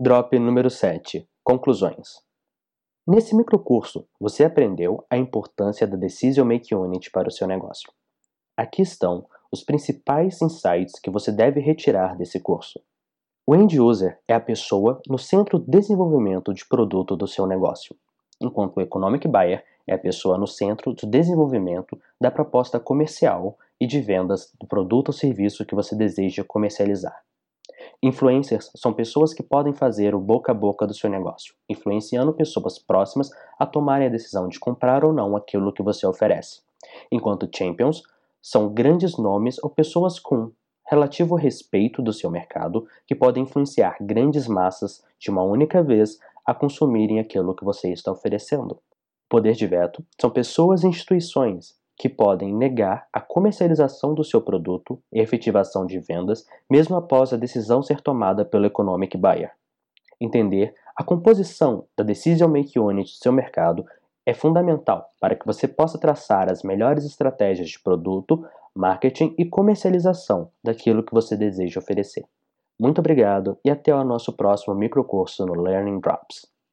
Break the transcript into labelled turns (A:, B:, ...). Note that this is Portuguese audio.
A: Drop número 7 Conclusões Nesse microcurso, você aprendeu a importância da Decision Make Unit para o seu negócio. Aqui estão os principais insights que você deve retirar desse curso. O end user é a pessoa no centro do desenvolvimento de produto do seu negócio, enquanto o economic buyer é a pessoa no centro do desenvolvimento da proposta comercial e de vendas do produto ou serviço que você deseja comercializar. Influencers são pessoas que podem fazer o boca a boca do seu negócio, influenciando pessoas próximas a tomarem a decisão de comprar ou não aquilo que você oferece. Enquanto champions são grandes nomes ou pessoas com relativo respeito do seu mercado que podem influenciar grandes massas de uma única vez a consumirem aquilo que você está oferecendo. Poder de veto são pessoas e instituições que podem negar a comercialização do seu produto e efetivação de vendas mesmo após a decisão ser tomada pelo economic buyer. Entender a composição da decision make unit do seu mercado é fundamental para que você possa traçar as melhores estratégias de produto, marketing e comercialização daquilo que você deseja oferecer. Muito obrigado e até o nosso próximo microcurso no Learning Drops.